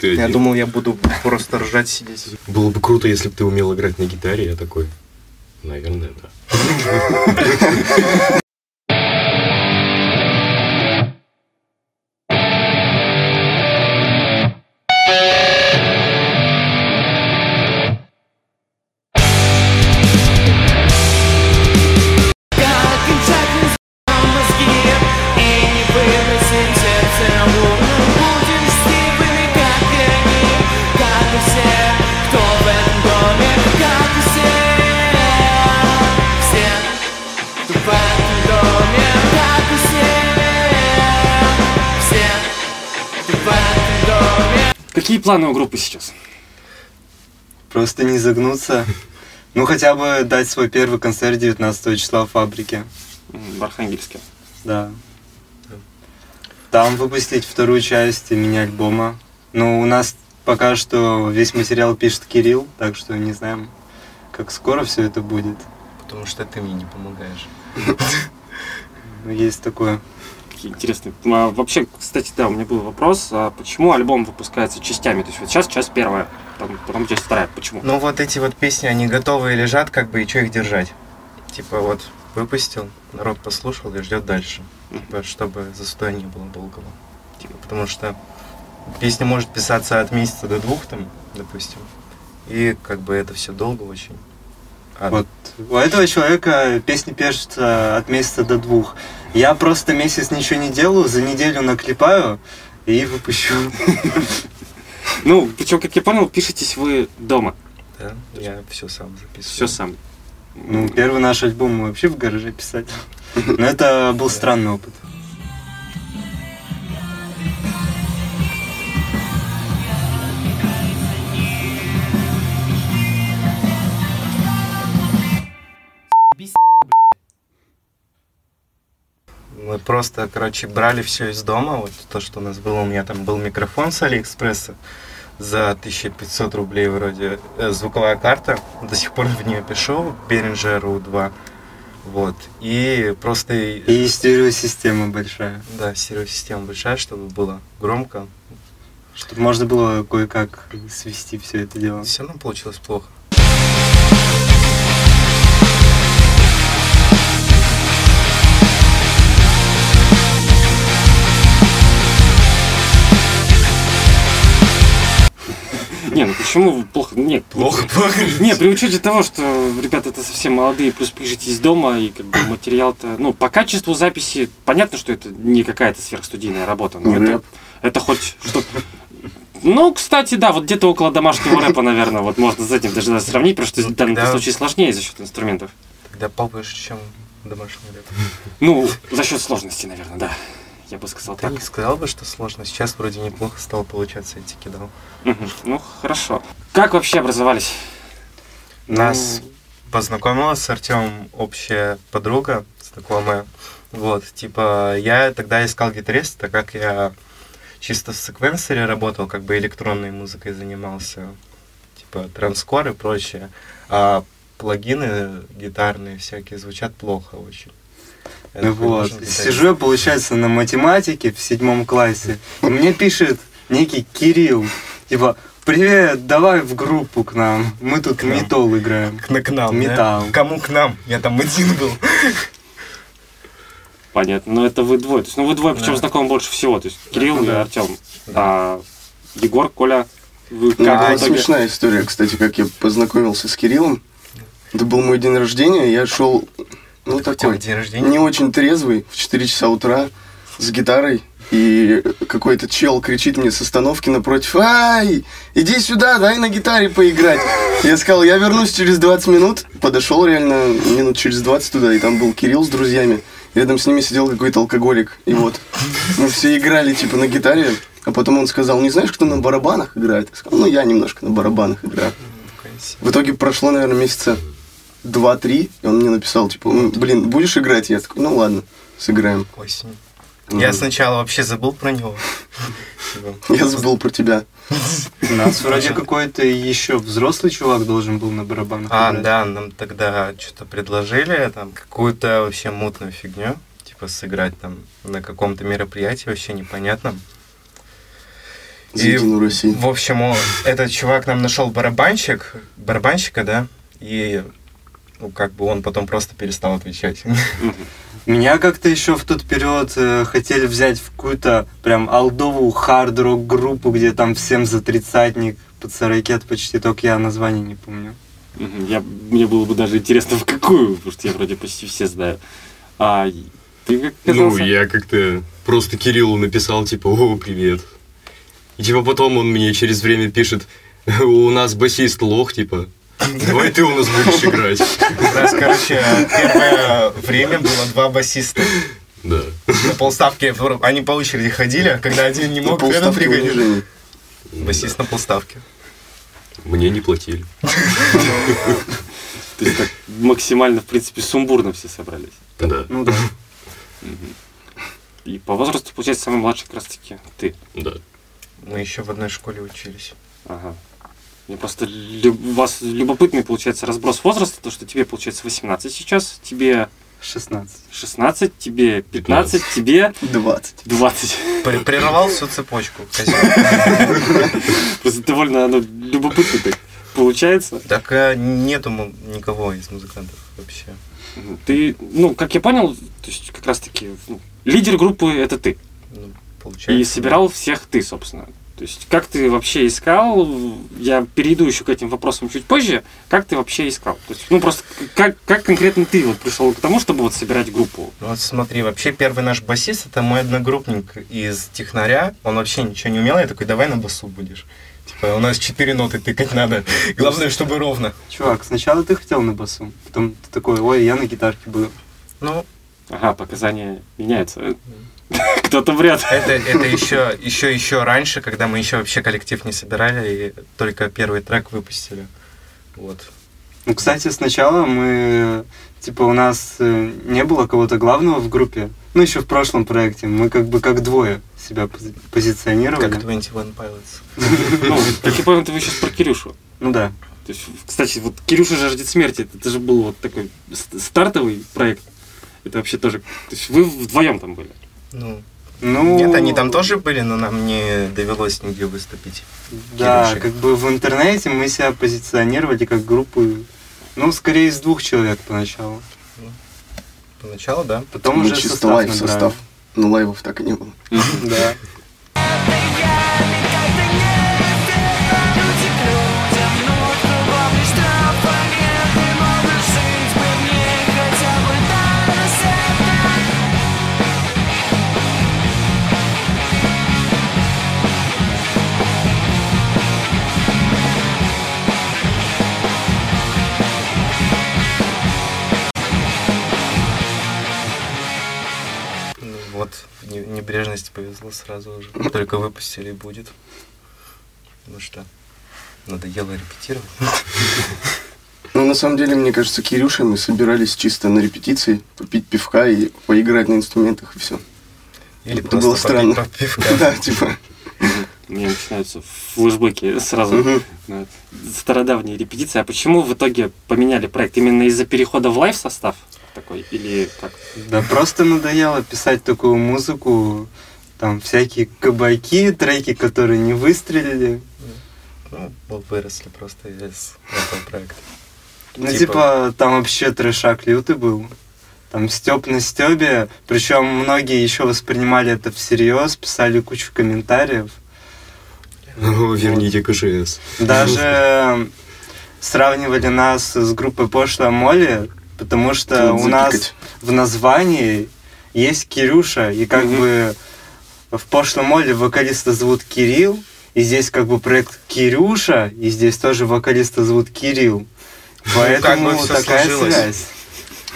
Ты Я один. думал, я буду просто ржать сидеть. Было бы круто, если бы ты умел играть на гитаре. Я такой, наверное, да. Какие планы у группы сейчас? Просто не загнуться. Ну, хотя бы дать свой первый концерт 19 числа в фабрике. В Архангельске. Да. Там выпустить вторую часть мини-альбома. Ну, у нас пока что весь материал пишет Кирилл, так что не знаем, как скоро все это будет. Потому что ты мне не помогаешь. Ну, есть такое. Какие интересные. А, вообще, кстати, да, у меня был вопрос, а почему альбом выпускается частями? То есть вот сейчас часть первая, там, потом часть вторая. Почему? Ну вот эти вот песни, они готовые лежат, как бы, и что их держать? Типа вот выпустил, народ послушал и ждет дальше. Типа, чтобы застоя не было долгого. Типа, потому что песня может писаться от месяца до двух, там, допустим. И как бы это все долго очень. А Вот у этого человека песни пишутся от месяца до двух. Я просто месяц ничего не делаю, за неделю наклепаю и выпущу. Ну, причем, как я понял, пишетесь вы дома. да, я все сам записываю. Все сам. Ну, первый наш альбом мы вообще в гараже писали. Но это был странный опыт. Мы просто, короче, брали все из дома. Вот то, что у нас было. У меня там был микрофон с Алиэкспресса за 1500 рублей вроде. э, звуковая карта. До сих пор в нее пишу. Behringer U2. Вот. И просто... И стереосистема большая. Да, стереосистема большая, чтобы было громко. Чтобы можно было кое-как свести все это дело. Все равно получилось плохо. Не, ну почему плохо? Нет, Плохо, плохо. Не, при учете того, что ребята это совсем молодые, плюс пишетесь дома, и как бы материал-то, ну, по качеству записи, понятно, что это не какая-то сверхстудийная работа, но это, Рэп. это хоть что-то. Ну, кстати, да, вот где-то около домашнего рэпа, наверное, вот можно с этим даже сравнить, потому что Ну, в данном случае сложнее за счет инструментов. Тогда повыше, чем домашний рэп. Ну, за счет сложности, наверное, да. Я бы сказал Я так. не сказал бы, что сложно. Сейчас вроде неплохо стало получаться, эти кидал. Ну, хорошо. Как вообще образовались? Нас познакомила с Артемом общая подруга, знакомая. Вот, типа, я тогда искал гитариста, так как я чисто в секвенсоре работал, как бы электронной музыкой занимался, типа, транскор и прочее. А плагины гитарные всякие звучат плохо очень. Такой, вот, сижу я, получается, на математике в седьмом классе, и мне пишет некий Кирилл, типа, привет, давай в группу к нам, мы тут К нам. метал играем. К, на- к нам, да? Металл. Кому к нам? Я там один был. Понятно. Но это вы двое. То есть, ну, вы двое, причем Да. знакомы больше всего. То есть, Кирилл Ну и да. Артем. А Егор, Коля, вы Ну, как это итоге- смешная история, кстати, как я познакомился с Кириллом. Это был мой день рождения, я шел, ну, тебя такой, день рождения? не очень трезвый, в 4 часа утра, с гитарой, и какой-то чел кричит мне с остановки напротив, «Ай, иди сюда, дай на гитаре поиграть». Я сказал, я вернусь через 20 минут. Подошел реально минут через 20 туда, и там был Кирилл с друзьями. Рядом с ними сидел какой-то алкоголик. И вот мы все играли типа на гитаре, а потом он сказал, не знаешь, кто на барабанах играет? Я сказал, ну я немножко на барабанах играю. В итоге прошло, наверное, месяца два-три, и он мне написал, типа, «Ну, блин, будешь играть? Я такой, ну ладно, сыграем. Осень. Я сначала вообще забыл про него. Я забыл про тебя. У нас вроде какой-то еще взрослый чувак должен был на барабанах А, да, нам тогда что-то предложили, там, какую-то вообще мутную фигню, типа сыграть там на каком-то мероприятии, вообще непонятном. И, в общем, этот чувак нам нашел барабанщик, барабанщика, да, и ну, как бы он потом просто перестал отвечать. Меня как-то еще в тот период э, хотели взять в какую-то прям алдовую хард-рок группу, где там всем за тридцатник, под сорокет почти, только я название не помню. Я, мне было бы даже интересно, в какую, потому что я вроде почти все знаю. А ты как Ну, оказался? я как-то просто Кириллу написал, типа, о, привет. И типа потом он мне через время пишет, у нас басист лох, типа, давай ты у нас будешь играть. У нас, короче, первое время было два басиста. Да. На полставки они по очереди ходили, а когда один не мог, полставки приходил. Басист на полставки. Мне не платили. То есть так максимально, в принципе, сумбурно все собрались. Да, Ну да. И по возрасту, получается, самый младший как раз-таки ты. да. Мы еще в одной школе учились. Ага. Мне просто у вас любопытный, получается, разброс возраста, то, что тебе, получается, 18 сейчас, тебе 16. 16, тебе 15, тебе 20. 20. При- Прервал всю цепочку. Просто довольно оно любопытно так получается. Так э, нету никого из музыкантов вообще. Ты, ну, как я понял, то есть как раз-таки ну, лидер группы это ты. Ну, получается. И собирал всех ты, собственно. То есть как ты вообще искал, я перейду еще к этим вопросам чуть позже, как ты вообще искал? То есть, ну просто как, как конкретно ты вот пришел к тому, чтобы вот собирать группу? Ну, Вот смотри, вообще первый наш басист это мой одногруппник из технаря. Он вообще ничего не умел. Я такой, давай на басу будешь. Типа, у нас четыре ноты тыкать надо. Главное, чтобы ровно. Чувак, сначала ты хотел на басу, потом ты такой, ой, я на гитарке буду. Ну, Ага, показания меняются. Кто-то вряд. это, это еще, еще, еще раньше, когда мы еще вообще коллектив не собирали и только первый трек выпустили. Вот. Ну, кстати, сначала мы, типа, у нас э, не было кого-то главного в группе. Ну, еще в прошлом проекте. Мы как бы как двое себя пози- позиционировали. Как 21 Pilots. Ну, как я понял, ты вы сейчас про Кирюшу. Ну да. То есть, кстати, вот Кирюша жаждет смерти, это, же был вот такой ст- стартовый проект. Это вообще тоже... То есть вы вдвоем там были. Ну, Ну, нет, они там тоже были, но нам не довелось нигде выступить. Да, Кирюшей. как бы в интернете мы себя позиционировали как группу, ну, скорее из двух человек поначалу. Поначалу, да. Потом Мы уже чисто состав live набрали. состав. Но live ов так и не было. Да. небрежности повезло сразу уже. Только выпустили и будет. Ну что, надоело репетировать. Ну, на самом деле, мне кажется, Кирюша мы собирались чисто на репетиции, попить пивка и поиграть на инструментах, и все. Или Это было странно. пивка. Да, типа. Меня начинаются флешбеки сразу стародавние репетиции. А почему в итоге поменяли проект? Именно из-за перехода в live состав такой? Или как? Да просто надоело писать такую музыку, там всякие кабаки, треки, которые не выстрелили. Ну, мы выросли просто из этого проекта. Ну, Типа- типа, там вообще трешак лютый был. Там Степ на Стебе, причем многие еще воспринимали это всерьез, писали кучу комментариев. Ну, верните КЖС. Даже сравнивали нас с группой Пошлая Молли, потому что Вот у нас запикать. в названии есть Кирюша, и как Мгм. бы в Пошлом Молли вокалиста зовут Кирилл, и здесь как бы проект Кирюша, и здесь тоже вокалиста зовут Кирилл. Поэтому как бы всё такая сложилось. связь.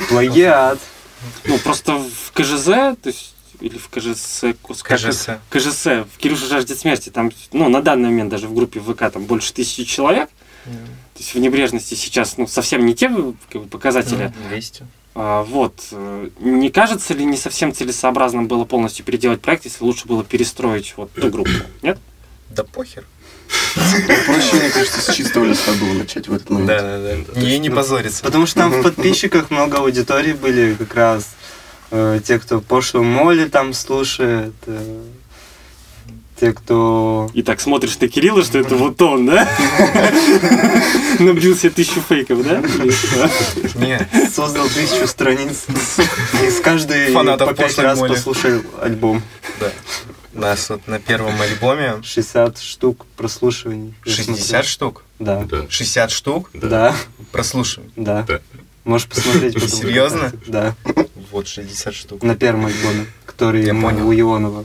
Плагиат. Ну, просто в КЖЗ, то есть, или в КЖС, как? КЖС. КЖС, в Кирюша жаждет смерти, там, ну, на данный момент даже в группе ВК там больше тысячи человек, то есть в небрежности сейчас, ну, совсем не те показатели. Ну, 200. А, вот. э, Не кажется ли не совсем целесообразным было полностью переделать проект, если лучше было перестроить вот ту группу? Нет? Да похер. Проще, мне кажется, с чистого листа было начать в этот момент. Да, да, да. И не позориться. Потому что там в подписчиках много аудитории были как раз э, те, кто пошлую моли там слушает. Те, кто... И так смотришь на Кирилла, что это вот он, да? Набил себе тысячу фейков, да? Нет, Создал тысячу страниц. И с каждой по пять раз послушай альбом. да. У нас вот на первом альбоме 60 штук прослушиваний. Я 60 смотрел. штук. Да. Да. 60 штук Да, прослушиваем. да. Можешь посмотреть потом. Серьезно? Да. Вот 60 штук. На первом альбоме, который Я мы понял. у Ионова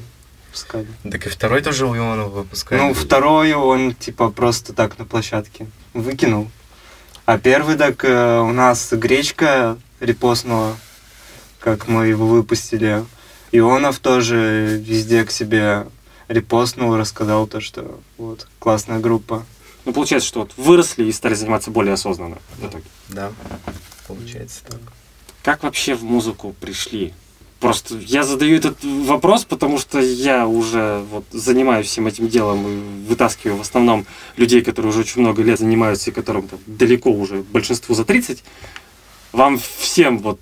пускали. Так и второй тоже у Ионова выпускали. Ну, второй он, типа, просто так на площадке выкинул. А первый так э, у нас Гречка репостнула, как мы его выпустили. Ионов тоже везде к себе репостнул, рассказал то, что вот, классная группа. Ну, получается, что вот выросли и стали заниматься более осознанно. в итоге. Да, получается так. Как вообще в музыку пришли? Просто я задаю этот вопрос, потому что я уже вот занимаюсь всем этим делом и вытаскиваю в основном людей, которые уже очень много лет занимаются и которым там далеко уже большинству за 30. Вам всем вот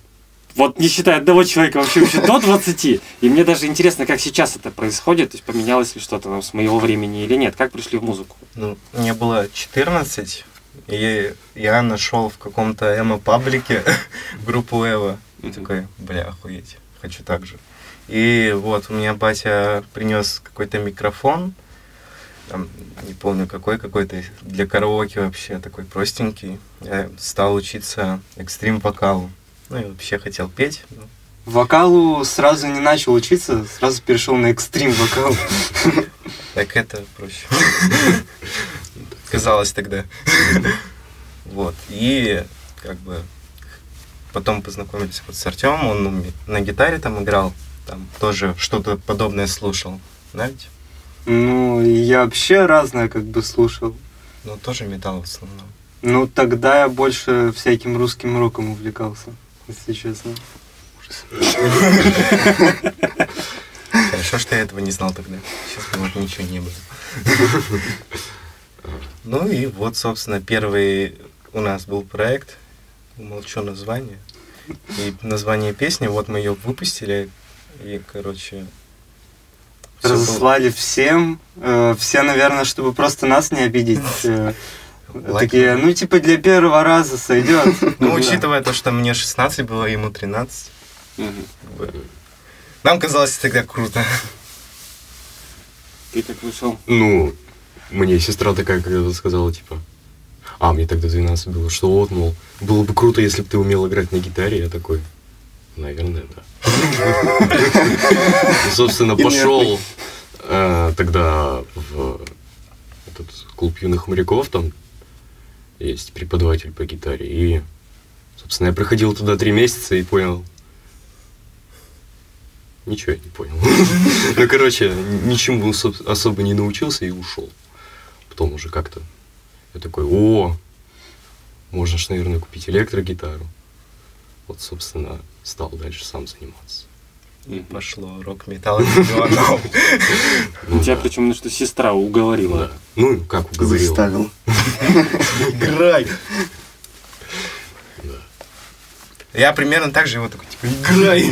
вот не считая одного человека вообще еще до 20. И мне даже интересно, как сейчас это происходит, то есть поменялось ли что-то там с моего времени или нет, как пришли в музыку. Ну, мне было 14, и я нашел в каком-то эмо-паблике группу Эва. И такой, бля, охуеть, хочу так же. И вот у меня батя принес какой-то микрофон, там, не помню какой, какой-то для караоке вообще такой простенький. Я стал учиться экстрим-вокалу. Ну и вообще хотел петь. Вокалу сразу не начал учиться, сразу перешел на экстрим вокал. Так это проще. Казалось тогда. Вот. И как бы потом познакомились вот с Артемом, он на гитаре там играл, там тоже что-то подобное слушал. Знаете? Ну, я вообще разное как бы слушал. Ну, тоже металл в основном. Ну, тогда я больше всяким русским роком увлекался, если честно. Хорошо, что я этого не знал тогда. Сейчас бы вот ничего не было. Ну и вот, собственно, первый у нас был проект. Молчу название. И название песни, вот мы ее выпустили. И, короче... всё было- Разослали всем. э, все, наверное, чтобы просто нас не обидеть. э. Такие, ну, типа, для первого раза сойдет. Ну, учитывая то, что мне 16 было, ему 13. Мгм. как бы, Нам казалось тогда круто. Ты как вышел? Ну, мне сестра такая когда-то сказала, типа, а, мне тогда 12 было, что вот, мол, было бы круто, если бы ты умел играть на гитаре. Я такой, наверное, да. Собственно, пошел э, тогда в этот клуб юных моряков, там есть преподаватель по гитаре. И, собственно, я проходил туда три месяца и понял, Ничего я не понял. Ну, короче, ничему соб- особо не научился и ушел. Потом уже как-то я такой, о, можно ж, наверное, купить электрогитару. Вот, собственно, стал дальше сам заниматься. И пошло рок-металл Тебя причем, ну, что сестра уговорила. да. Ну, как уговорил. Заставил. Играй! Я примерно так же его такой, типа, играй!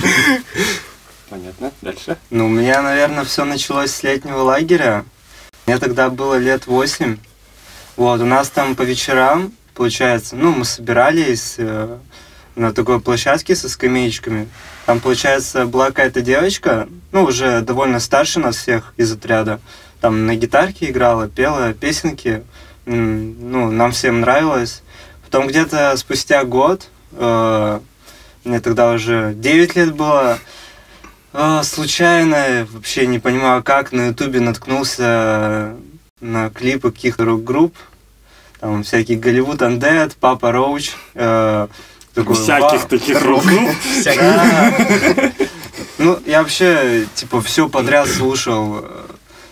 Понятно. Дальше. Ну, у меня, наверное, все началось с летнего лагеря. Мне тогда было лет восемь. Вот, у нас там по вечерам, получается, ну, мы собирались э, на такой площадке со скамеечками. Там, получается, была какая-то девочка, ну, уже довольно старше нас всех из отряда. Там на гитарке играла, пела песенки. Ну, нам всем нравилось. Потом где-то спустя год, э, мне тогда уже 9 лет было, а, случайно, вообще не понимаю как, на ютубе наткнулся на клипы каких-то рок-групп. Там всякий Голливуд Undead, Папа Роуч. э, такой, Всяких таких рок-групп. Ну, я вообще, типа, все подряд слушал.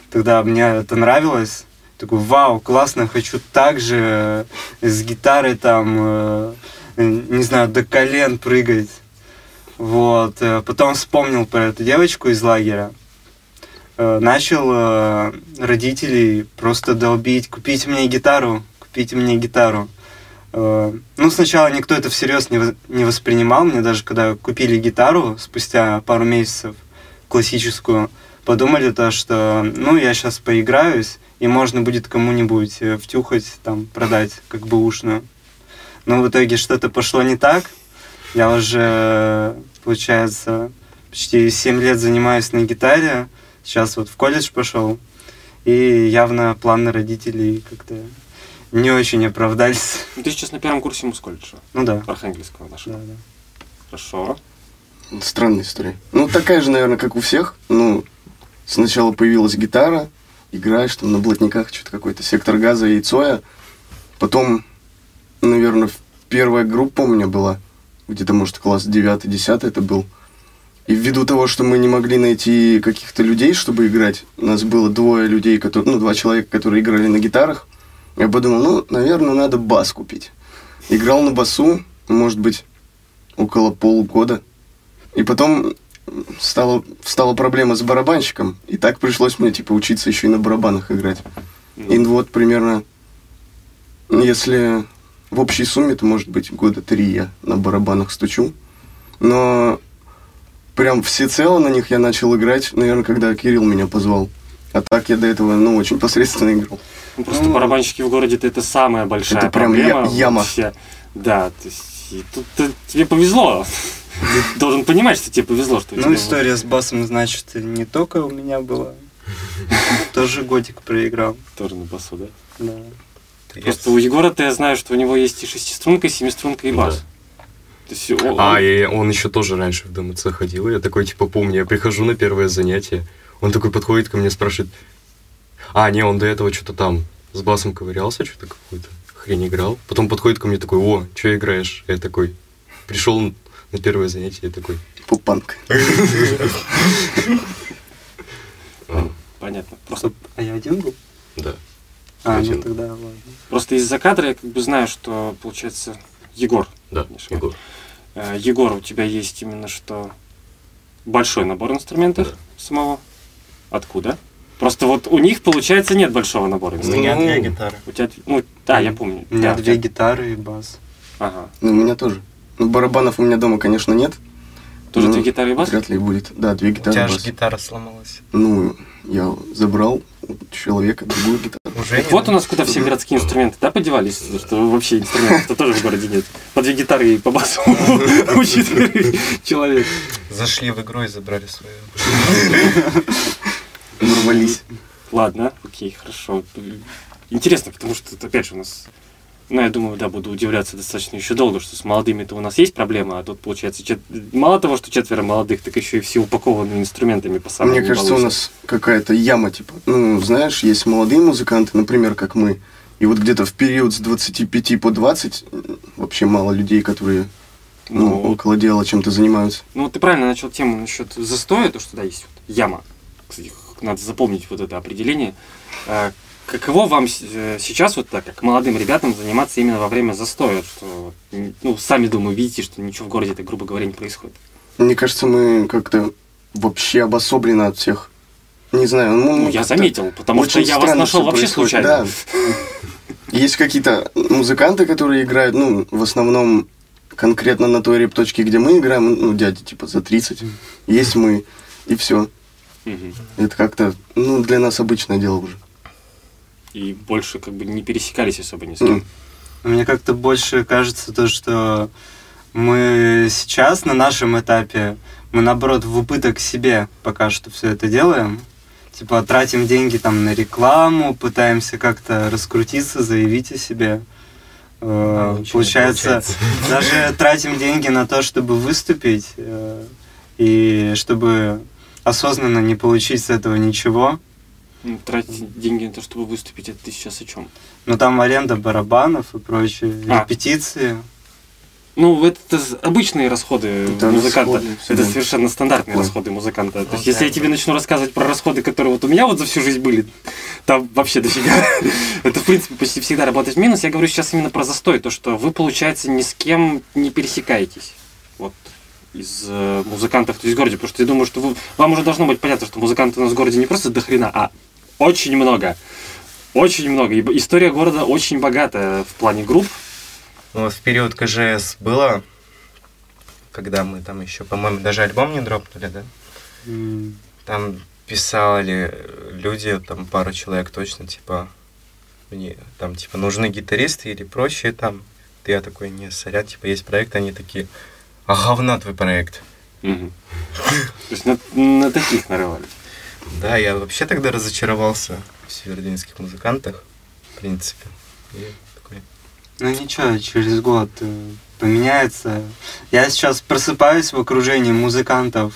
Тогда мне это нравилось. Такой, вау, классно, хочу так же э, с гитарой там, э, не знаю, до колен прыгать. Вот. Потом вспомнил про эту девочку из лагеря. Э, Начал э, родителей просто долбить, купите мне гитару, купите мне гитару. Э, Ну, сначала никто это всерьез не, во- не воспринимал. Мне даже когда купили гитару спустя пару месяцев, классическую, подумали то, что, ну, я сейчас поиграюсь, и можно будет кому-нибудь втюхать, там, продать, как бы ушную. Но в итоге что-то пошло не так. Я уже, получается, почти 7 лет занимаюсь на гитаре. Сейчас вот в колледж пошел. И явно планы родителей как-то не очень оправдались. Ну, Ты сейчас на первом курсе мусколледжа, Ну да. Архангельского нашего. Да, да. Хорошо. Странная история. Ну, такая же, наверное, как у всех. Ну, сначала появилась гитара, играешь там на блатниках, что-то какой-то сектор газа и Цоя. Потом, наверное, первая группа у меня была, где-то, может, класс 9-10 это был. И ввиду того, что мы не могли найти каких-то людей, чтобы играть, у нас было двое людей, которые, ну, два человека, которые играли на гитарах, я подумал, ну, наверное, надо бас купить. Играл на басу, может быть, около полугода. И потом стала, стала проблема с барабанщиком. И так пришлось мне, типа, учиться еще и на барабанах играть. И вот примерно, если в общей сумме, то, может быть, года три я на барабанах стучу. Но прям всецело на них я начал играть, наверное, когда Кирилл меня позвал. А так я до этого, ну, очень посредственно играл. Ну, просто барабанщики в городе это самая большая Это прям проблема. я- яма. вообще. Да, то есть и тут ты- тебе повезло. Ты должен понимать, что тебе повезло, что Ну, история с басом, значит, не только у меня была. Тоже годик проиграл. тоже на басу, да? Да. Просто у Егора-то я знаю, что у него есть и шестиструнка, и семиструнка, и бас. А, он- и он еще тоже раньше в ДМЦ ходил. Я такой, типа, помню, я прихожу на первое занятие. Он такой подходит ко мне, спрашивает. А, не, он до этого что-то там с басом ковырялся, что-то какую-то хрень играл. Потом подходит ко мне такой, о, что играешь? Я такой, пришел на первое занятие, я такой, Пупанк. «А, Понятно. Просто, А я один был? да. А, ну тогда ладно. просто из-за кадра я как бы знаю, что, получается, Егор. Да, Конечно. Егор. Э, Егор, у тебя есть именно что большой набор инструментов Да. самого. Откуда? Просто вот у них, получается, нет большого набора У инструментов. меня Ну, две гитары. У тебя, ну, да, я помню. У меня Да, две у тебя- гитары и бас. Ага. Ну, у меня тоже. Ну, барабанов у меня дома, конечно, нет. Тоже Ну, две гитары и бас? Вряд ли будет. Да, две У гитары тебя бас. же гитара сломалась. Ну, я забрал у человека другую гитару. Уже Так вот у нас куда все городские инструменты, да, подевались? Что вообще инструментов тоже в городе нет. По две гитары и по басу у человек. Зашли в игру и забрали свою. Ворвались. Ладно, окей, хорошо. Интересно, потому что, опять же, у нас... Ну, я думаю, да, буду удивляться достаточно еще долго, что с молодыми-то у нас есть проблема, а тут, получается, чет- мало того, что четверо молодых, так еще и все упакованы инструментами по самому Мне кажется, у балуйся. нас какая-то яма, типа. Ну, знаешь, есть молодые музыканты, например, как мы. И вот где-то в период с 25 по 20 м, вообще мало людей, которые ну, Ну, около дела чем-то занимаются. Ну, вот ты правильно начал тему насчет застоя, то, что да, есть вот яма. Кстати, надо запомнить вот это определение. Каково вам э, сейчас, вот так, как молодым ребятам, заниматься именно во время застоя? Что, ну, сами, думаю, видите, что ничего в городе, так, грубо говоря, не происходит. Мне кажется, мы как-то вообще обособлены от всех. Не знаю, ну, Ну, я заметил, потому что я вас нашел вообще случайно. Да. Есть какие-то музыканты, которые играют, ну, в основном конкретно на той репточке, где мы играем, ну, дяди, типа, за 30. Есть мы, и все. Это как-то, ну, для нас обычное дело уже. И больше как бы не пересекались особо ни с кем. Мне как-то больше кажется то, что мы сейчас на нашем этапе, мы наоборот в убыток себе пока что все это делаем. Типа тратим деньги там на рекламу, пытаемся как-то раскрутиться, заявить о себе. А, не получается, даже тратим деньги на то, чтобы выступить э, и чтобы осознанно не получить с этого ничего. Тратить деньги на то, чтобы выступить, это ты сейчас о чем? Ну там аренда барабанов и прочие А. репетиции. Ну, это, обычные расходы Это музыканта. расходы. Это совершенно стандартные Ой. расходы музыканта. То есть, Ну, если да. я тебе начну рассказывать про расходы, которые вот у меня вот за всю жизнь были, там вообще дофига. Это, в принципе, почти всегда работает в минус. Я говорю сейчас именно про застой. То, что вы, получается, ни с кем не пересекаетесь. Вот из э, музыкантов, то есть в городе. Потому что я думаю, что вы- вам уже должно быть понятно, что музыкантов у нас в городе не просто до хрена, а очень много. Очень много. И история города очень богатая в плане групп. Ну, вот в период КЖС было, когда мы там еще, по-моему, даже альбом не дропнули, да? М, Там писали люди, там пару человек точно, типа, мне там, типа, нужны гитаристы или прочие там. Я такой, не, сорян, типа, есть проект, они такие, а говна твой проект. То есть на таких нарывались. Да, я вообще тогда разочаровался в северодвинских музыкантах, в принципе. И такой, Ну ничего, через год э, поменяется. Я сейчас просыпаюсь в окружении музыкантов,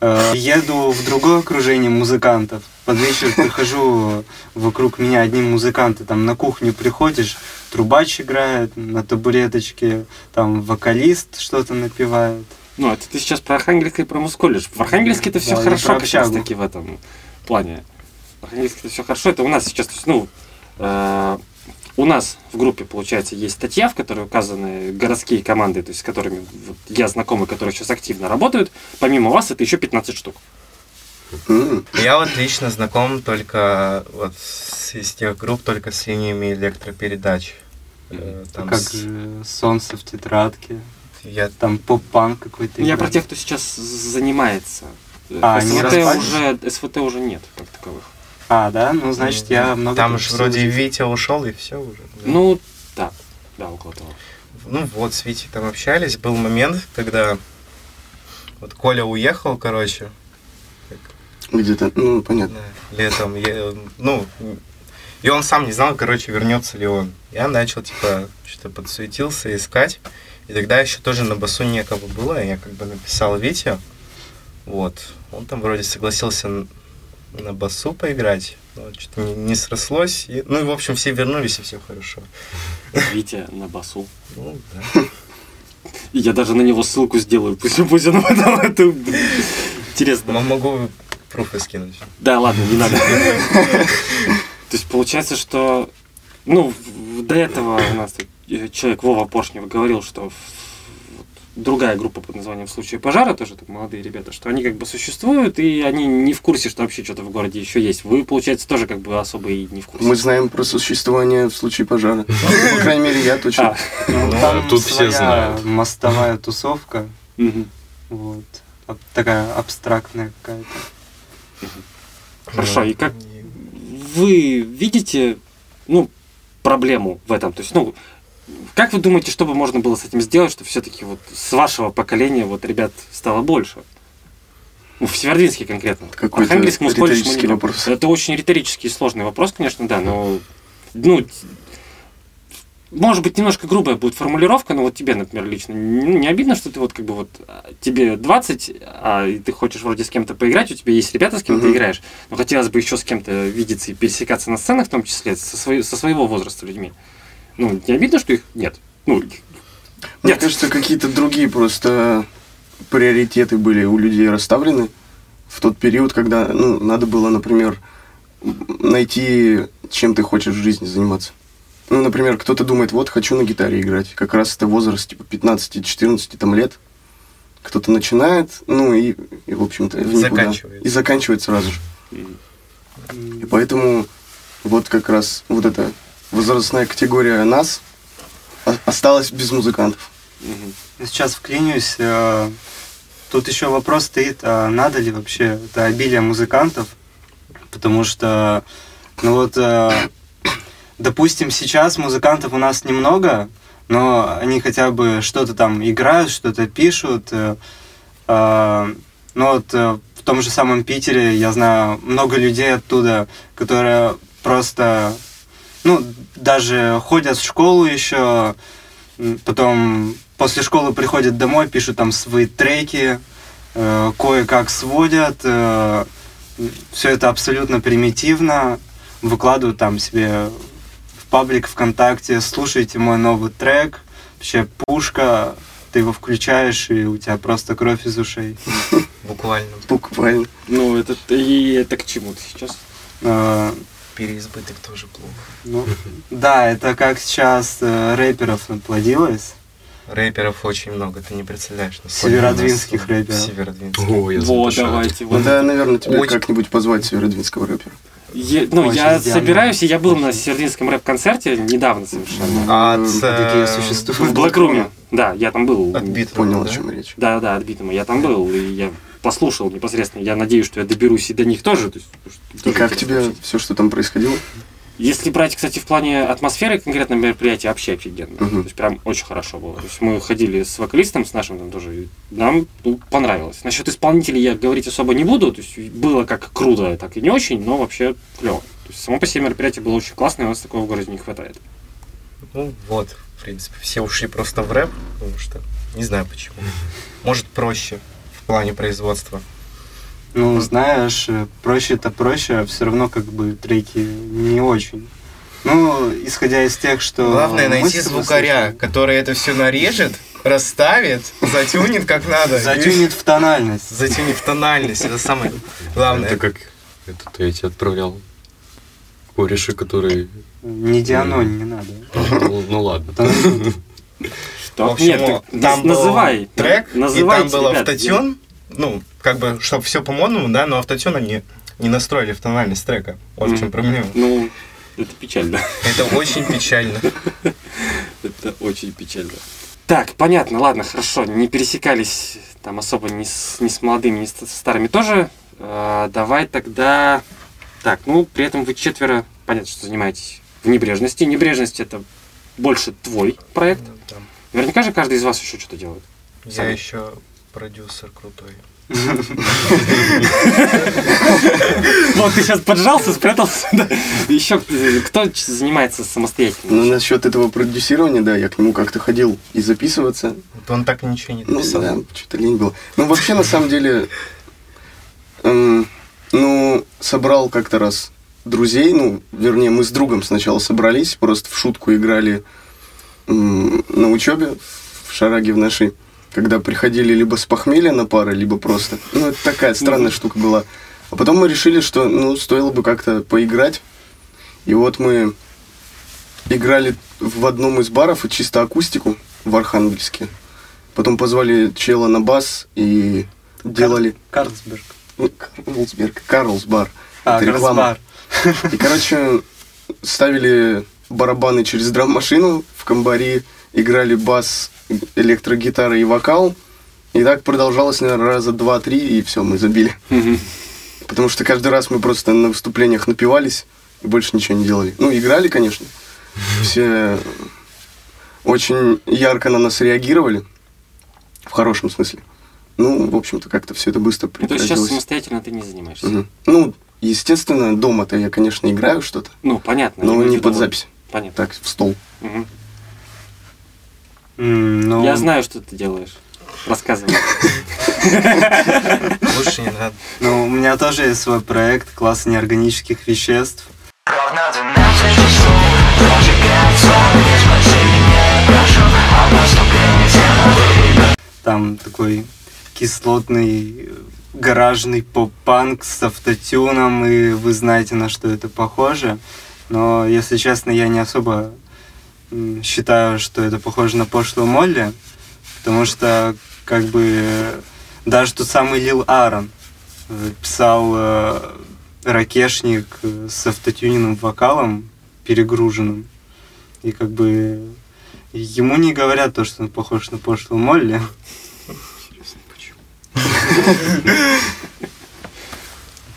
э, еду в другое окружение музыкантов. Под вечер прихожу, вокруг меня одни музыканты. Там на кухню приходишь, трубач играет на табуреточке, там вокалист что-то напевает. Ну, это ты сейчас про Архангельск и про Мусколледж. В Архангельске это все Да, хорошо как раз таки в этом плане. В Архангельске это все хорошо. Это у нас сейчас, то есть, ну, э, у нас в группе, получается, есть статья, в которой указаны городские команды, то есть с которыми вот, я знакомый, которые сейчас активно работают. Помимо вас, это еще 15 штук. Я вот лично знаком только вот с, из тех групп только с линиями электропередач. Э, Там как с- же солнце в тетрадке, я там поп-панк какой-то. Я про тех, кто сейчас занимается. Э, А, СВТ уже, СВТ уже нет, как таковых. А, да? Ну, значит, я много... Там же вроде здесь. Витя ушел и все уже. да. Ну, да, да, около того. Ну вот, с Витей там общались. Был момент, когда вот Коля уехал, короче, Где-то, ну, понятно. да, летом. Я, ну, и он сам не знал, короче, вернется ли он. Я начал, типа, что-то подсуетился, искать. И тогда еще тоже на басу некого было. Я как бы написал Вите. Вот. Он там вроде согласился на басу поиграть. Но что-то не, не срослось. И, ну и, в общем, все вернулись, и все хорошо. Витя на басу. Ну, да. Я даже на него ссылку сделаю. Пусть, пусть он потом это... Интересно. Могу пруфы скинуть. Да, ладно, не надо. То есть получается, что... Ну, до этого у нас э, человек Вова Поршнев говорил, что другая группа под названием «В случае пожара», тоже так молодые ребята, что они как бы существуют, и они не в курсе, что вообще что-то в городе еще есть. Вы, получается, тоже как бы особо и не в курсе. Мы знаем про существование в случае пожара. По крайней мере, я точно. А, Ну, тут все знают. мостовая тусовка, вот, такая абстрактная какая-то. Хорошо, и как вы видите, ну, проблему в этом? То есть, ну, как вы думаете, что бы можно было с этим сделать, что все-таки вот с вашего поколения вот ребят стало больше? Ну, в Северодвинске конкретно. Какой-то мы не риторический берем. вопрос. Это очень риторический и сложный вопрос, конечно, да, но, ну, может быть, немножко грубая будет формулировка, но вот тебе, например, лично не, обидно, что ты вот как бы вот а, тебе 20, а и ты хочешь вроде с кем-то поиграть, у тебя есть ребята, с кем ты Мгм. играешь, но хотелось бы еще с кем-то видеться и пересекаться на сценах, в том числе со, свой- со своего возраста людьми. Ну, не обидно, что их нет? Ну, Мне Нет. кажется, какие-то другие просто приоритеты были у людей расставлены в тот период, когда, ну, надо было, например, найти, чем ты хочешь в жизни заниматься. Ну, например, кто-то думает, вот, хочу на гитаре играть. Как раз это возраст, типа, 15-14 там лет. Кто-то начинает, ну, и, и в общем-то. Заканчивает. И заканчивает сразу же. И поэтому вот как раз вот эта возрастная категория нас осталась без музыкантов. Сейчас вклинюсь. э, Тут еще вопрос стоит, а надо ли вообще это обилие музыкантов? Потому что, ну вот, э, допустим, сейчас музыкантов у нас немного, но они хотя бы что-то там играют, что-то пишут. э, э, Ну вот э, в том же самом Питере я знаю много людей оттуда, которые просто, ну, даже ходят в школу еще, потом после школы приходят домой, пишут там свои треки, кое-как сводят, все это абсолютно примитивно, выкладывают там себе в паблик ВКонтакте, слушайте мой новый трек, вообще пушка, ты его включаешь, и у тебя просто кровь из ушей. Буквально. Буквально. Ну, это, и это к чему ты сейчас? Э, Переизбыток тоже плохо. ну, да, это как сейчас э, рэперов наплодилось. Рэперов очень много, ты не представляешь. насколько Северодвинских рэперов. Sì, О, я Вот, давайте. Вот. Надо, наверное, тебе Очень- как-нибудь позвать северодвинского рэпера. Е- ну, Очень я идеально. собираюсь, и я был на Севердинском рэп-концерте недавно совершенно. От, М, Такие существуют. В Блэкруме. Да, я там был. От Битмана, Понял, да? о чем речь. Да, да, отбитому. Я там был, и я послушал непосредственно. Я надеюсь, что я доберусь и до них тоже. То есть, И тоже как интересно тебе все, что там происходило? Если брать, кстати, в плане атмосферы конкретно мероприятия, вообще офигенно. Мгм. То есть прям очень хорошо было. То есть мы ходили с вокалистом, с нашим там тоже, и нам ну, понравилось. Насчет исполнителей я говорить особо не буду. То есть было как круто, так и не очень, но вообще клево. То есть само по себе мероприятие было очень классное, у нас такого в городе не хватает. Ну вот, в принципе, все ушли просто в рэп, потому что не знаю почему. Может проще в плане производства. Ну, знаешь, э, проще-то проще, а все равно как бы треки не очень. Ну, исходя из тех, что... Главное найти звукаря, слышали. который это все нарежет, расставит, затюнит как надо. Затюнит в тональность. Затюнит в тональность, это самое главное. Это как этот я тебе отправлял кореши, который... Не дианонь, не надо. Ну, ну ладно. Что? Нет, там называй. трек, и там был автотюн, ну, как бы, чтобы все по-модному, да, но автотюн они не настроили в тональность трека. Вот в чем проблема. Ну, это печально. Это очень печально. Это очень печально. Так, понятно, ладно, хорошо. Не пересекались там особо ни с, ни с молодыми, ни с старыми тоже. Э, давай тогда... Так, ну, при этом вы четверо, понятно, что занимаетесь в небрежности. Небрежность это больше твой проект. Наверняка же каждый из вас еще что-то делает. Я Сами. еще продюсер крутой. Вот ты сейчас поджался, спрятался. Еще кто занимается самостоятельно? Ну, насчет этого продюсирования, да, я к нему как-то ходил и записываться. Он так ничего не Ну, написал. да, что-то лень было. Ну, вообще, на самом деле, эм, ну, собрал как-то раз друзей, ну, вернее, мы с другом сначала собрались, просто в шутку играли на учебе в Шараге в нашей, когда приходили либо с похмелья на пары, либо просто. Ну, это такая странная штука была. А потом мы решили, что, ну, стоило бы как-то поиграть. И вот мы играли в одном из баров и чисто акустику в Архангельске. Потом позвали чела на бас и делали... Карлсберг. Ну, Карлсберг, Карлсбар. А, Это реклама. Карлсбар. И, короче, ставили барабаны через драм-машину в комбари, играли бас, электрогитара и вокал. И так продолжалось, наверное, раза два-три, и все, мы забили. Потому что каждый раз мы просто на выступлениях напивались и больше ничего не делали. Ну, играли, конечно. Все очень ярко на нас реагировали. В хорошем смысле. Ну, в общем-то, как-то все это быстро Ну, То есть сейчас прекратилось. самостоятельно ты не занимаешься? Мгм. Ну, естественно, дома-то я, конечно, играю что-то, Ну, понятно. но не под вот- запись. Понятно. Так, в стол. Мгм. Ну, Я знаю, что ты делаешь. Рассказывай. Лучше не надо. Ну, у меня тоже есть свой проект «Класс неорганических веществ». Там такой кислотный э, гаражный поп-панк с автотюном, и вы знаете, на что это похоже. Но, если честно, я не особо считаю, что это похоже на пошлую Молли, потому что, как бы, даже тот самый Лил Аарон э, писал э, ракешник э, с автотюненным вокалом, перегруженным. И как бы ему не говорят то, что он похож на пошлую Молли.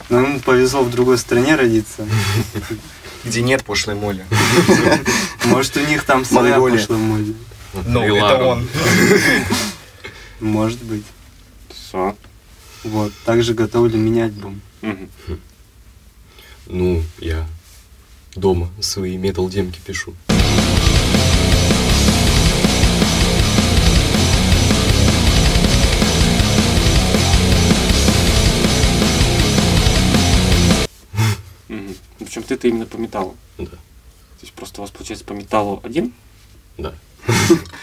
Но ему повезло в другой стране родиться. Где нет пошлой моли. Может, у них там своя пошлая Молли. Ну, это он. Может быть. Все. Вот. Также готовлю менять альбом. Ну, я дома свои метал-демки пишу. Причем ты-то именно по металлу. Да. То есть просто у вас получается по металлу один, Да.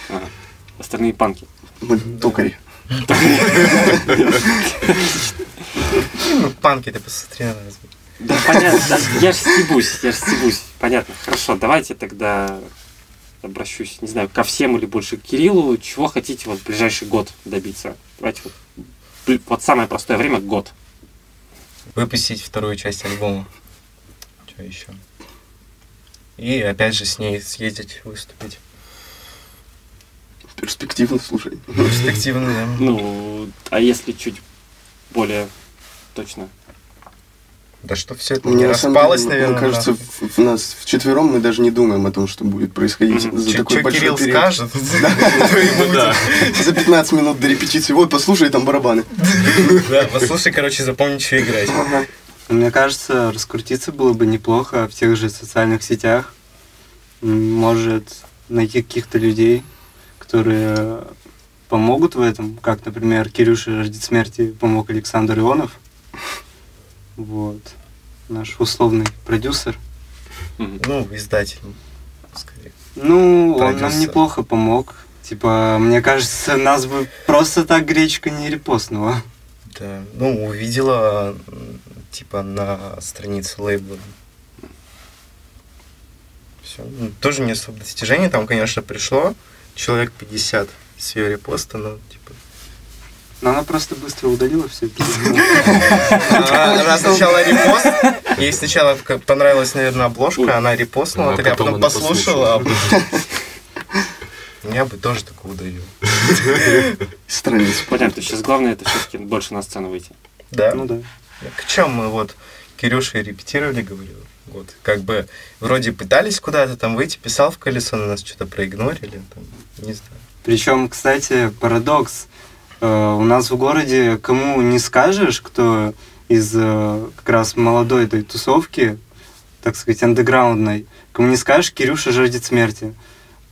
ага. остальные панки. Мы токари. Ну, панки ты посмотри на нас. Да, понятно, я же стебусь, я же стебусь. Понятно, хорошо, давайте тогда обращусь, не знаю, ко всем или больше к Кириллу. Чего хотите вот в ближайший год добиться? Давайте вот, вот самое простое время – год. Выпустить вторую часть альбома. Что еще? И опять же с ней съездить, выступить. Перспективно, слушай. Перспективно, да. Ну, а если чуть более точно. Да что все это Мне распалось, деле, наверное. Мне кажется, в, в нас вчетвером мы даже не думаем о том, что будет происходить Мгм. за такой большой Кирилл период. скажет, Ну. За 15 минут до репетиции. Вот, послушай, там барабаны. Да, послушай, короче, запомни, что играть. Мне кажется, раскрутиться было бы неплохо в тех же социальных сетях. Может, найти каких-то людей, которые помогут в этом, как, например, Кирюше «Ждет смерти» помог Александр Ионов. Вот. Наш условный продюсер. Ну, издатель. скорее. Ну, он нам Продюсер. неплохо помог. Типа, мне кажется, нас бы просто так гречка не репостнула. Да, ну, увидела, типа, на странице лейбла. Все. тоже не особо достижение. Там, конечно, пришло человек 50 с ее репоста, но, типа... Но она просто быстро удалила все. Она она сначала репост, ей сначала понравилась, наверное, обложка, она репостнула, А так, а потом послушала. а Я бы тоже такое удалил. Страниц. Понятно, сейчас главное это все-таки больше на сцену выйти. Да. Ну да. К чем мы вот Кирюша репетировали, говорю. Вот, как бы вроде пытались куда-то там выйти, писал в колесо, на нас что-то проигнорили, там, не знаю. Причем, кстати, парадокс. Э, У нас в городе кому не скажешь, кто из э, как раз молодой этой тусовки, так сказать, андеграундной, кому не скажешь, Кирюша жаждет смерти.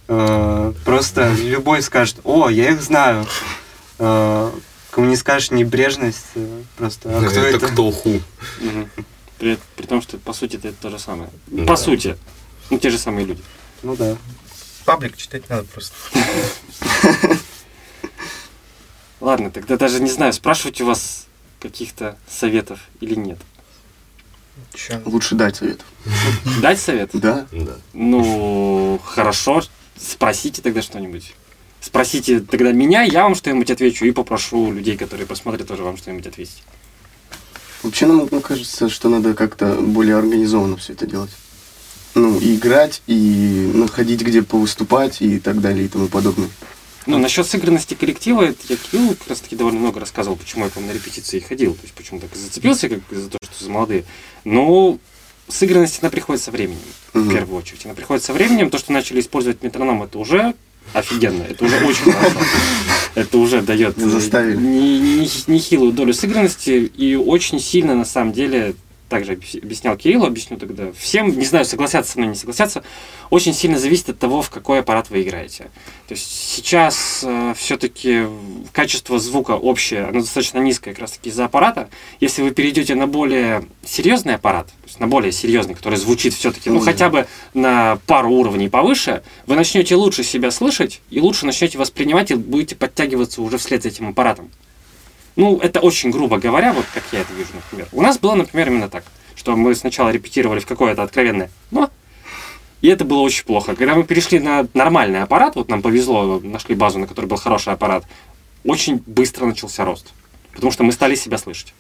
Э, Просто любой скажет, о, я их знаю. Кому не скажешь небрежность, э, просто, а кто Это это? кто ху? При, при том, что по сути это то же самое. Да. По сути. Ну, те же самые люди. Ну да. Паблик читать надо просто. Ладно, тогда даже не знаю, спрашивать у вас каких-то советов или нет. Чё? Лучше дать совет. Дать совет? Да? Да. Ну, хорошо, спросите тогда что-нибудь. Спросите тогда меня, я вам что-нибудь отвечу и попрошу людей, которые посмотрят, тоже вам что-нибудь ответить. Вообще, нам ну, кажется, что надо как-то более организованно все это делать. Ну, и играть, и находить, где повыступать, и так далее, и тому подобное. Ну, насчет сыгранности коллектива, это я Кириллу как раз таки довольно много рассказывал, почему я к вам на репетиции ходил, то есть почему так и зацепился, как за то, что за молодые. Но сыгранность, она приходит со временем, в Мгм. первую очередь. Она приходит со временем, то, что начали использовать метроном, это уже офигенно, это уже очень хорошо. Это уже дает нехилую долю сыгранности и очень сильно, на самом деле, также объяс- объяснял Кириллу, объясню тогда всем, не знаю, согласятся со мной, не согласятся, очень сильно зависит от того, в какой аппарат вы играете. То есть сейчас все-таки качество звука общее, оно достаточно низкое как раз таки из-за аппарата. Если вы перейдете на более серьезный аппарат, то есть на более серьезный, который звучит все-таки, Ну, хотя бы на пару уровней повыше, вы начнете лучше себя слышать и лучше начнете воспринимать и будете подтягиваться уже вслед за этим аппаратом. Ну, это очень грубо говоря, вот как я это вижу, например. У нас было, например, именно так, что мы сначала репетировали в какое-то откровенное «но», и это было очень плохо. Когда мы перешли на нормальный аппарат, вот нам повезло, нашли базу, на которой был хороший аппарат, очень быстро начался рост. Потому что мы стали себя слышать.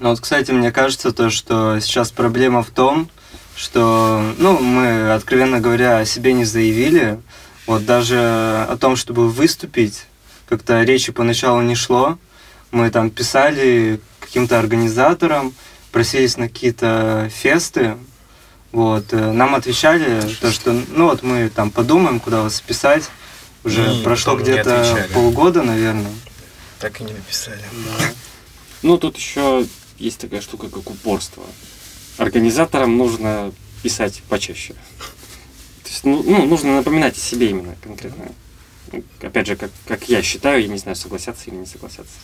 Ну вот, кстати, мне кажется, то, что сейчас проблема в том, что, ну, мы, откровенно говоря, о себе не заявили. Вот даже о том, чтобы выступить, как-то речи поначалу не шло. Мы там писали каким-то организаторам, просились на какие-то фесты. Вот, э, нам отвечали, то, что, ну вот мы там подумаем, куда вас писать. Уже И прошло где-то полгода, наверное. Так и не написали. Ну, тут еще есть такая штука, как упорство. Организаторам нужно писать почаще. То есть, ну, ну, нужно напоминать о себе именно конкретно. Опять же, как, как я считаю, я не знаю, согласятся или не согласятся.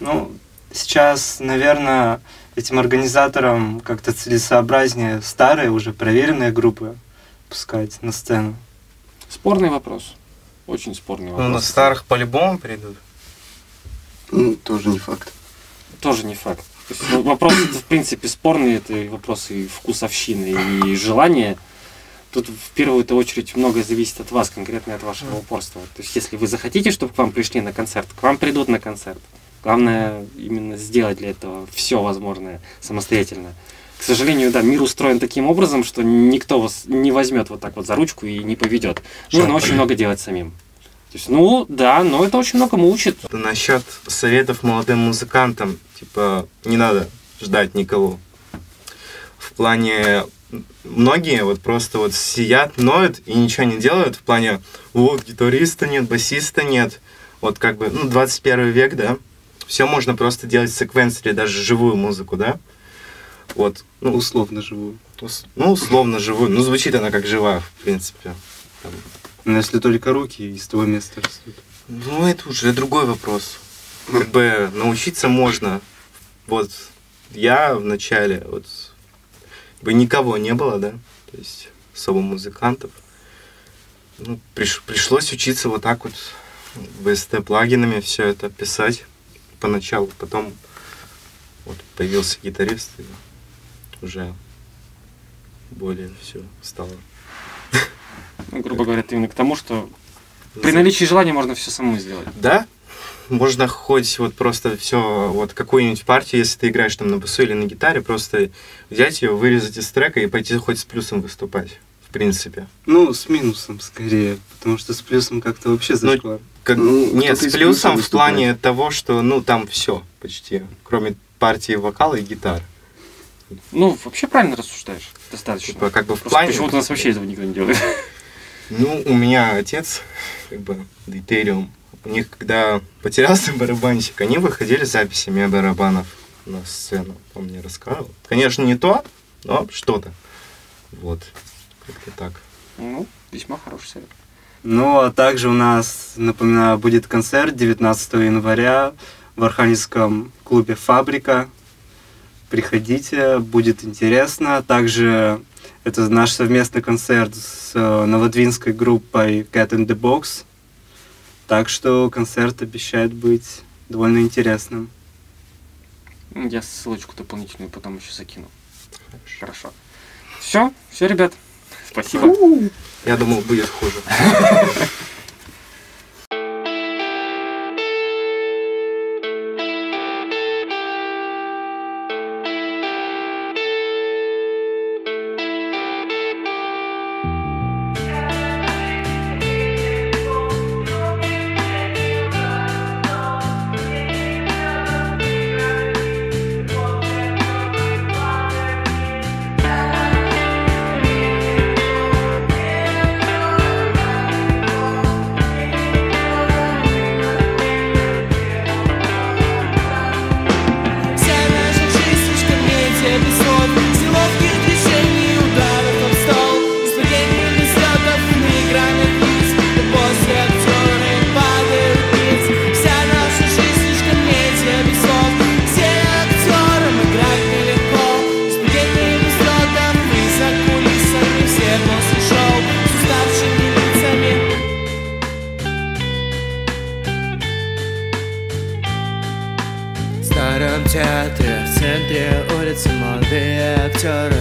Ну, сейчас, наверное, этим организаторам как-то целесообразнее старые, уже проверенные группы пускать на сцену. Спорный вопрос. Очень спорный вопрос. Ну, на старых по-любому придут. Ну, тоже не факт. Тоже не факт. То есть, ну, вопрос, в принципе, спорный, это и вопросы и вкусовщины, и желания. Тут в первую очередь многое зависит от вас, конкретно от вашего упорства. То есть, если вы захотите, чтобы к вам пришли на концерт, к вам придут на концерт. Главное именно сделать для этого все возможное самостоятельно. К сожалению, да, мир устроен таким образом, что никто вас не возьмет вот так вот за ручку и не поведет. Нужно очень много делать самим. То есть, ну, да, но это очень многому учит. Насчет советов молодым музыкантам, типа, не надо ждать никого. В плане многие вот просто вот сидят, ноют и ничего не делают. В плане, вот, гитариста нет, басиста нет. Вот как бы, ну, 21 век, да. Все можно просто делать в секвенсоре, даже живую музыку, да. Вот, Ну, условно живую. ус- ну, условно живую. Ну, звучит она как живая, в принципе. Там, Но если только руки из того места растут. Ну, это уже другой вопрос. Как бы научиться можно. Вот я в начале, вот бы никого не было, да, то есть особо музыкантов. Ну, приш- пришлось учиться вот так вот VST плагинами все это писать поначалу. Потом вот появился гитарист, и уже более все стало. Ну, грубо говоря, ты именно к тому, что при наличии желания можно все самому сделать. Да, можно хоть вот просто все, вот какую-нибудь партию, если ты играешь там на басу или на гитаре, просто взять ее, вырезать из трека и пойти хоть с плюсом выступать, в принципе. Ну, с минусом скорее, потому что с плюсом как-то вообще Ну, зашквар. Как, Ну, нет, с плюсом в выступает. плане того, что, ну, там все почти, кроме партии вокала и гитары. Ну, вообще правильно рассуждаешь. Достаточно. Типа, как бы в Просто плане... почему-то у нас вообще этого никто не делает. Ну, у меня отец, как бы, Дейтериум, у них, когда потерялся барабанщик, они выходили с записями барабанов на сцену. Он мне рассказывал. Конечно, не то, но что-то. Вот. Как-то так. Ну, весьма хороший совет. Ну, а также у нас, напоминаю, будет концерт 19 января в Архангельском клубе «Фабрика». Приходите, будет интересно. Также это наш совместный концерт с э, новодвинской группой Cat in the Box. Так что концерт обещает быть довольно интересным. Ну, Я ссылочку дополнительную потом еще закину. Хорошо. Все, все, ребят. Спасибо. Я думал, будет хуже. It's a Monday after